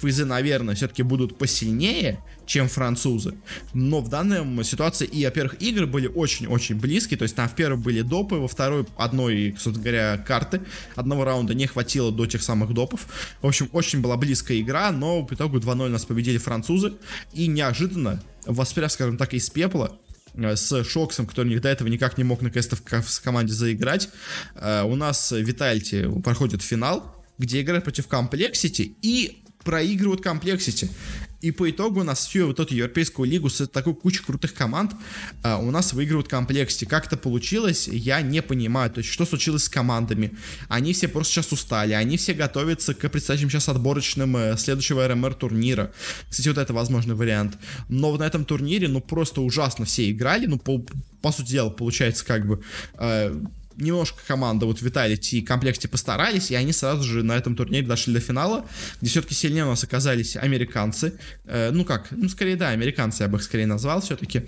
Фейзы, наверное, все-таки будут посильнее, чем французы. Но в данной ситуации и, во-первых, игры были очень-очень близкие, то есть там в первой были допы, во второй одной, собственно говоря, карты, одного раунда не хватило до тех самых допов. В общем, очень была близкая игра, но в итоге 2-0 нас победили французы, и неожиданно, воспряв, скажем так, из пепла, э, с Шоксом, который до этого никак не мог наконец-то в команде заиграть. Э, у нас Vitality проходит финал, где играет против Complexity и проигрывают Complexity. И по итогу у нас всю вот эту европейскую лигу с такой кучей крутых команд а, у нас выигрывают в. Как это получилось, я не понимаю. То есть, что случилось с командами? Они все просто сейчас устали, они все готовятся к предстоящим сейчас отборочным э, следующего RMR турнира. Кстати, вот это возможный вариант. Но на этом турнире, ну, просто ужасно все играли, ну, по, по сути дела, получается, как бы... Э, немножко команда вот Vitality и комплекте постарались, и они сразу же на этом турнире дошли до финала, где все-таки сильнее у нас оказались американцы. Э, ну как, ну скорее да, американцы я бы их скорее назвал все-таки. Э,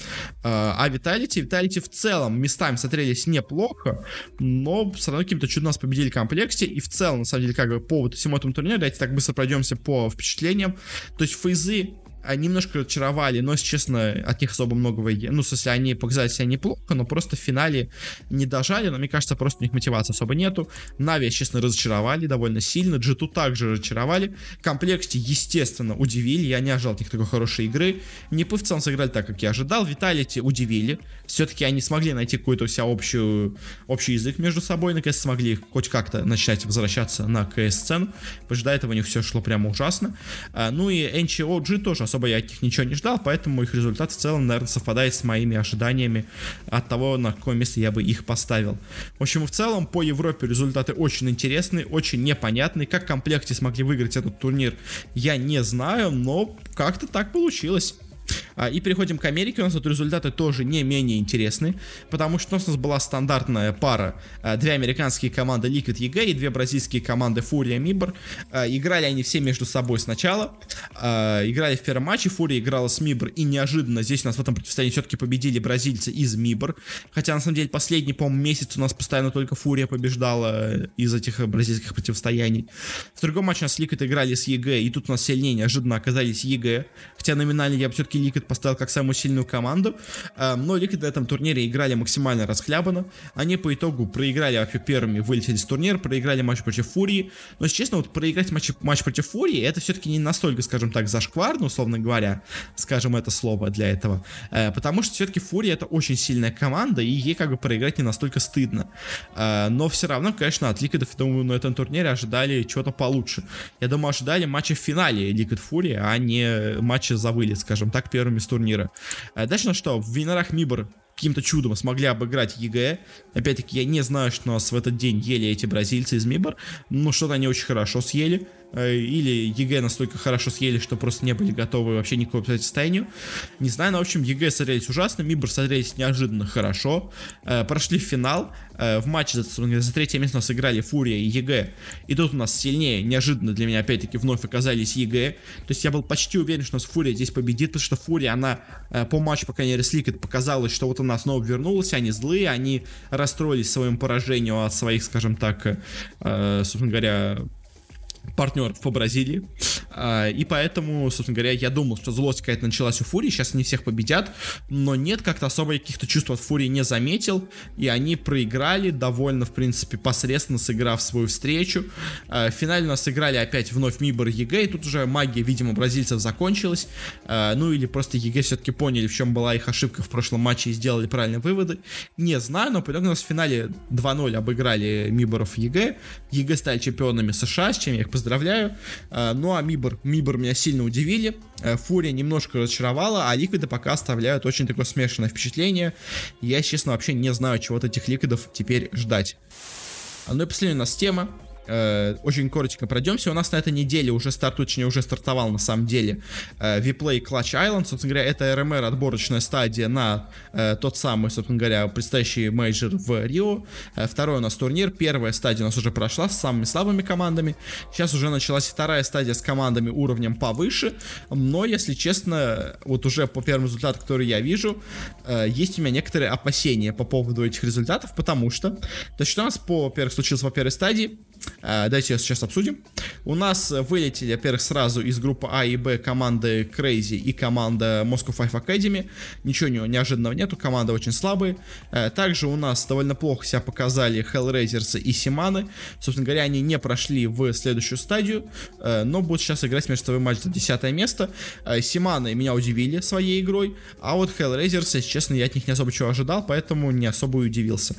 а Vitality, Vitality в целом местами смотрелись неплохо, но все равно каким-то чудом нас победили в комплекте, и в целом, на самом деле, как бы по вот всему этому турниру, давайте так быстро пройдемся по впечатлениям. То есть фейзы немножко разочаровали, но, если честно, от них особо многого... Ну, в смысле, они показали себя неплохо, но просто в финале не дожали, но мне кажется, просто у них мотивации особо нету. Нави, честно, разочаровали довольно сильно, Джиту также разочаровали. Комплекте, естественно, удивили, я не ожидал от них такой хорошей игры. Не в целом сыграли так, как я ожидал. Виталити удивили. Все-таки они смогли найти какой-то у себя общую, общий язык между собой, наконец смогли хоть как-то начать возвращаться на КС-сцену, потому что до этого у них все шло прямо ужасно. А, ну и NCOG тоже особо я от них ничего не ждал, поэтому их результат в целом, наверное, совпадает с моими ожиданиями от того, на какое место я бы их поставил. В общем, в целом, по Европе результаты очень интересные, очень непонятные. Как комплекте смогли выиграть этот турнир, я не знаю, но как-то так получилось. А, и переходим к Америке. У нас тут результаты тоже не менее интересны, потому что у нас была стандартная пара. А, две американские команды Liquid EG и две бразильские команды Фурия Мибр. А, играли они все между собой сначала. Играли в первом матче. Фурия играла с Мибр, и неожиданно здесь у нас в этом противостоянии все-таки победили бразильцы из Мибр. Хотя, на самом деле, последний, по-моему, месяц у нас постоянно только Фурия побеждала из этих бразильских противостояний. В другом матче у нас Liquid играли с EG, и тут у нас сильнее неожиданно оказались EG. Хотя номинально я бы все-таки Liquid поставил как самую сильную команду, э, но Liquid в этом турнире играли максимально расхлябанно. Они по итогу проиграли вообще первыми, вылетели с турнира, проиграли матч против Фурии. Но, если честно, вот проиграть матч, матч против Фурии, это все-таки не настолько, скажем так, зашкварно, условно говоря, скажем это слово для этого. Э, потому что все-таки Фурия это очень сильная команда, и ей как бы проиграть не настолько стыдно. Э, но все равно, конечно, от Liquid, думаю, на этом турнире ожидали чего-то получше. Я думаю, ожидали матча в финале Liquid Фурия, а не матча за вылет, скажем так, первыми с турнира. Э, дальше на что? В winner ах MIBR каким-то чудом смогли обыграть EG. Опять-таки, я не знаю, что нас в этот день ели эти бразильцы из MIBR, но что-то они очень хорошо съели. Э, или EG настолько хорошо съели, что просто не были готовы вообще никакому противостоянию. Не знаю, но, в общем, EG смотрелись ужасно, MIBR смотрелись неожиданно хорошо. Э, прошли в финал. Э, в матче за, за третье место у нас играли Фурия и EG. И тут у нас сильнее, неожиданно для меня, опять-таки, вновь оказались EG. То есть я был почти уверен, что у нас Фурия здесь победит, потому что Фурия, она по матчу, пока не Liquid, показалось, что вот она снова вернулась, они злые, они расстроились своим поражением от своих, скажем так, собственно говоря, партнер по Бразилии. А, и поэтому, собственно говоря, я думал, что злость какая-то началась у Фурии, сейчас они всех победят, но нет, как-то особо каких-то чувств от Фурии не заметил, и они проиграли довольно, в принципе, посредственно сыграв свою встречу. А, в финале у нас сыграли опять вновь MIBR и EG, и тут уже магия, видимо, бразильцев закончилась, а, ну или просто EG все-таки поняли, в чем была их ошибка в прошлом матче и сделали правильные выводы. Не знаю, но по у нас в финале 2-0 обыграли MIBR ов EG, EG стали чемпионами США, с чем я их поздравляю. Ну а MIBR MIBR, MIBR меня сильно удивили. Э, Фурия немножко разочаровала, а ликвиды пока оставляют очень такое смешанное впечатление. Я, честно, вообще не знаю, чего от этих ликвидов теперь ждать. Ну и последняя у нас тема э, очень коротко пройдемся. У нас на этой неделе уже стартует, точнее уже стартовал на самом деле э, WePlay Clutch Island. Собственно говоря, это RMR отборочная стадия на э, тот самый, собственно говоря, предстоящий мейджор в Рио. Э, второй у нас турнир. Первая стадия у нас уже прошла с самыми слабыми командами. Сейчас уже началась вторая стадия с командами уровнем повыше. Но, если честно, вот уже по первым результатам, которые я вижу, э, есть у меня некоторые опасения по поводу этих результатов, потому что, то есть у нас, по, во-первых, случилось по первой стадии, Э, давайте сейчас обсудим. У нас вылетели, во-первых, сразу из группы А и Б команды Crazy и команда Moscow Five Academy. Ничего неожиданного нету, команда очень слабые. Э, также у нас довольно плохо себя показали Hellraisers и Симаны. Собственно говоря, они не прошли в следующую стадию, э, но будут сейчас играть между матч за 10 место. Симаны меня удивили своей игрой, а вот Hellraisers, если честно, я от них не особо чего ожидал, поэтому не особо удивился.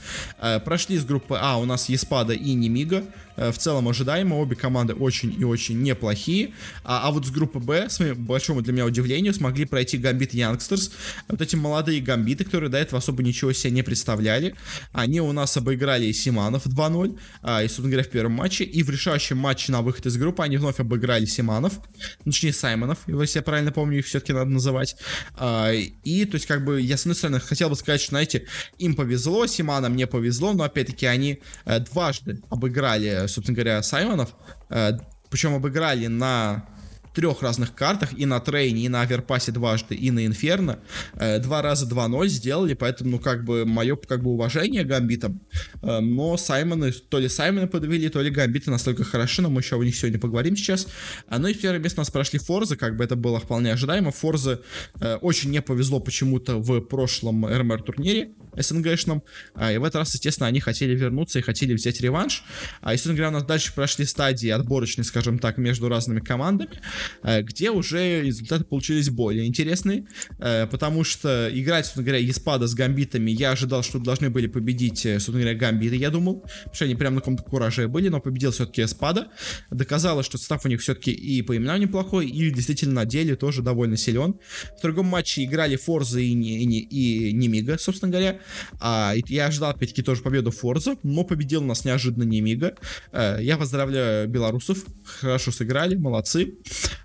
Прошли из группы А у нас Еспада и Немига. Э, в целом ожидаемо, обе команды очень и очень неплохие, а, а вот с группы Б, с моим большому для меня удивлению, смогли пройти Гамбит Янгстерс, вот эти молодые Гамбиты, которые до этого особо ничего себе не представляли, они у нас обыграли Симанов 2-0, а, и, говоря, в первом матче, и в решающем матче на выход из группы они вновь обыграли Симанов, точнее Саймонов, если я правильно помню, их все-таки надо называть, а, и, то есть, как бы, я, с одной стороны, хотел бы сказать, что, знаете, им повезло, Симанам не повезло, но, опять-таки, они э, дважды обыграли, собственно говоря, Саймонов, э, причем обыграли на трех разных картах, и на трейне, и на оверпасе дважды, и на инферно. Э, два раза 2-0 сделали, поэтому, ну, как бы, мое, как бы, уважение гамбитам. Э, но Саймоны, то ли Саймоны подвели, то ли гамбиты настолько хороши, но мы еще о них сегодня поговорим сейчас. А, ну и первое место у нас прошли Форзы, как бы это было вполне ожидаемо. Форзы э, очень не повезло почему-то в прошлом РМР турнире. СНГшном. А, и в этот раз, естественно, они хотели вернуться и хотели взять реванш. А, собственно говоря, у нас дальше прошли стадии отборочные, скажем так, между разными командами, где уже результаты получились более интересные, а, потому что играть, собственно говоря, Еспада с гамбитами, я ожидал, что должны были победить, э, собственно говоря, гамбиты, я думал, потому что они прям на каком-то кураже были, но победил все-таки Еспада. Доказалось, что состав у них все-таки и по именам неплохой, и действительно на деле тоже довольно силен. В другом матче играли Форза и, и, и, и Немига, собственно говоря. А, я ожидал, опять-таки, тоже победу Форза, но победил нас неожиданно Немига. Я поздравляю белорусов, хорошо сыграли, молодцы.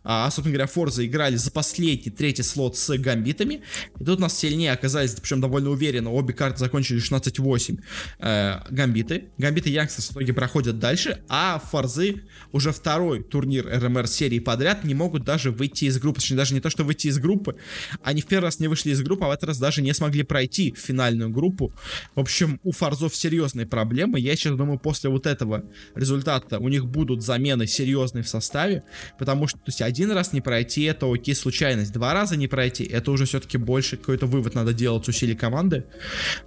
А, собственно говоря, Форза играли за последний третий слот с гамбитами. И тут нас сильнее оказались, причем довольно уверенно, обе карты закончили 16-8 э, гамбиты. Гамбиты Янгстерс в итоге проходят дальше, а Форзы уже второй турнир РМР серии подряд не могут даже выйти из группы. Точнее, даже не то, что выйти из группы, они в первый раз не вышли из группы, а в этот раз даже не смогли пройти в финальную группу. В общем, у Фарзов серьезные проблемы. Я сейчас думаю, после вот этого результата у них будут замены серьезные в составе, потому что, то есть, один раз не пройти, это окей, случайность. Два раза не пройти, это уже все-таки больше какой-то вывод надо делать с усилий команды.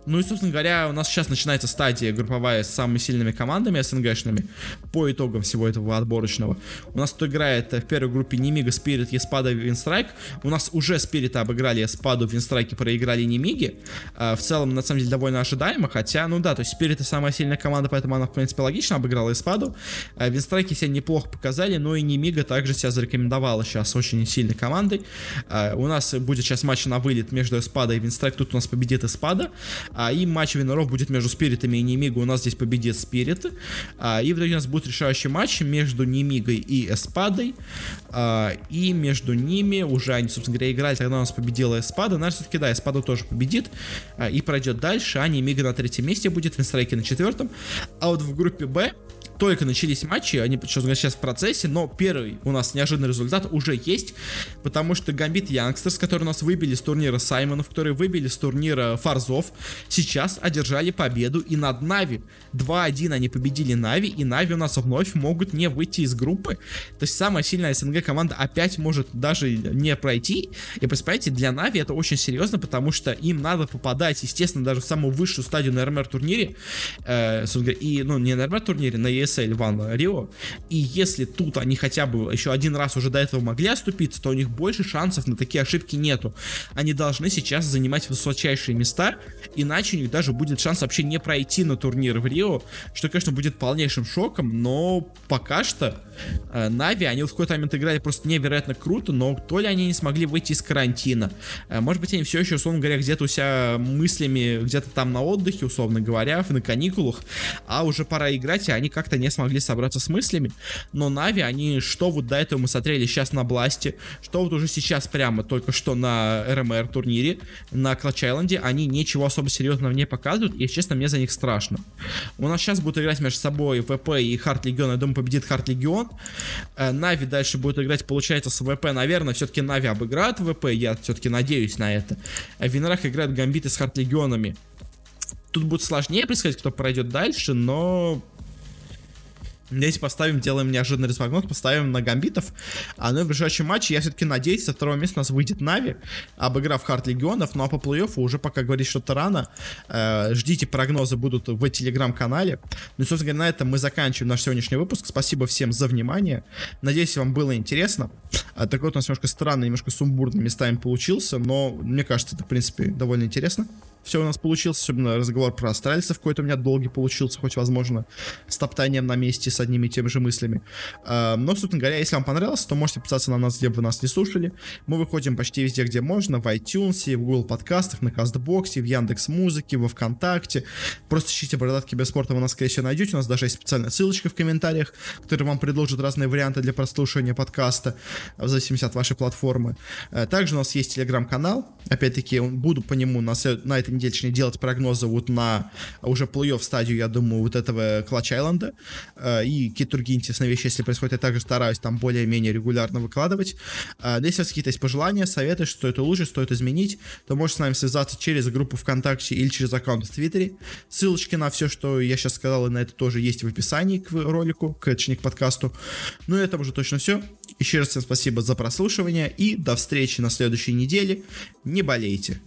Ну и, собственно говоря, у нас сейчас начинается стадия групповая с самыми сильными командами СНГшными по итогам всего этого отборочного. У нас тут играет в первой группе Немига, Спирит, Еспада, Винстрайк. У нас уже Спирита обыграли Еспаду, Винстрайки проиграли Немиги. А, в целом на самом деле довольно ожидаемо, хотя, ну да, то есть Спирит это самая сильная команда, поэтому она, в принципе, логично обыграла Испаду. Э, Винстрайки себя неплохо показали, но и Немига также себя зарекомендовала сейчас очень сильной командой. Э, у нас будет сейчас матч на вылет между Эспадой и Винстрайк, тут у нас победит Эспада, а и матч Виноров будет между Спиритами и Немиго, у нас здесь победит Спирит, а, и в итоге у нас будет решающий матч между Немигой и Эспадой, и между ними уже они, собственно говоря, играли, тогда у нас победила Эспада, наверное, все-таки, да, Эспада тоже победит, и пройдет дальше, Ани Мига на третьем месте будет, Винстрайки на четвертом. А вот в группе Б только начались матчи, они сейчас в процессе, но первый у нас неожиданный результат уже есть, потому что Гамбит Янгстерс, которые нас выбили с турнира Саймонов, которые выбили с турнира Фарзов, сейчас одержали победу и над Нави. 2-1 они победили Нави, и Нави у нас вновь могут не выйти из группы. То есть самая сильная СНГ команда опять может даже не пройти. И представляете, для Нави это очень серьезно, потому что им надо попадать, естественно, даже в самую высшую стадию на RMR турнире. Э, и, ну, не на RMR турнире, на ES ESL One Рио. И если тут они хотя бы еще один раз уже до этого могли оступиться, то у них больше шансов на такие ошибки нету. Они должны сейчас занимать высочайшие места, иначе у них даже будет шанс вообще не пройти на турнир в Рио, что, конечно, будет полнейшим шоком, но пока что э, Нави, они в какой-то момент играли просто невероятно круто, но то ли они не смогли выйти из карантина, э, может быть, они все еще, условно говоря, где-то у себя мыслями, где-то там на отдыхе, условно говоря, на каникулах, а уже пора играть, и они как-то не смогли собраться с мыслями, но Нави, они что вот до этого мы смотрели сейчас на Бласте, что вот уже сейчас прямо только что на RMR турнире, на Clutch Island е, они ничего особо серьезного не показывают, и, честно, мне за них страшно. У нас сейчас будут играть между собой VP и Hard Legion, я думаю, победит Hard Legion. Э, Нави дальше будет играть, получается, с VP, наверное, все-таки Нави обыграют VP, я все-таки надеюсь на это. В winner ах играет Гамбиты с Hard Legion ами. Тут будет сложнее предсказать, кто пройдет дальше, но Здесь поставим, делаем неожиданный респогнот, поставим на гамбитов. А ну и в ближайшем матче я все-таки надеюсь, со второго места у нас выйдет Нави, обыграв Харт Легионов. Ну а по плей-оффу уже пока говорить что-то рано. Э, ждите, прогнозы будут в телеграм-канале. Ну и, собственно говоря, на этом мы заканчиваем наш сегодняшний выпуск. Спасибо всем за внимание. Надеюсь, вам было интересно. А, такой вот у нас немножко странный, немножко сумбурный местами получился, но мне кажется, это, в принципе, довольно интересно. все у нас получилось, особенно разговор про австралийцев какой-то у меня долгий получился, хоть, возможно, с топтанием на месте, с одними и теми же мыслями. А, но, собственно говоря, если вам понравилось, то можете подписаться на нас, где бы вы нас не слушали. Мы выходим почти везде, где можно, в iTunes, в Google подкастах, на Кастбоксе, в Яндекс Музыке, во Вконтакте. Просто ищите бородатки без спорта, вы нас, скорее всего, найдете. У нас даже есть специальная ссылочка в комментариях, которая вам предложит разные варианты для прослушивания подкаста, в зависимости от вашей платформы. Э, также у нас есть телеграм-канал. Опять-таки, буду по нему на, на этой неделе точнее, делать прогнозы вот на уже плей-офф стадию, я думаю, вот этого Клатч Айленда. Э, и какие-то другие интересные вещи, если происходят, я также стараюсь там более-менее регулярно выкладывать. Э, если у вас какие-то есть пожелания, советы, что это лучше, стоит изменить, то можете с нами связаться через группу ВКонтакте или через аккаунт в Твиттере. Ссылочки на все, что я сейчас сказал, и на это тоже есть в описании к ролику, к, точнее, к подкасту. Ну и это уже точно все. Еще раз всем спасибо за прослушивание и до встречи на следующей неделе. Не болейте.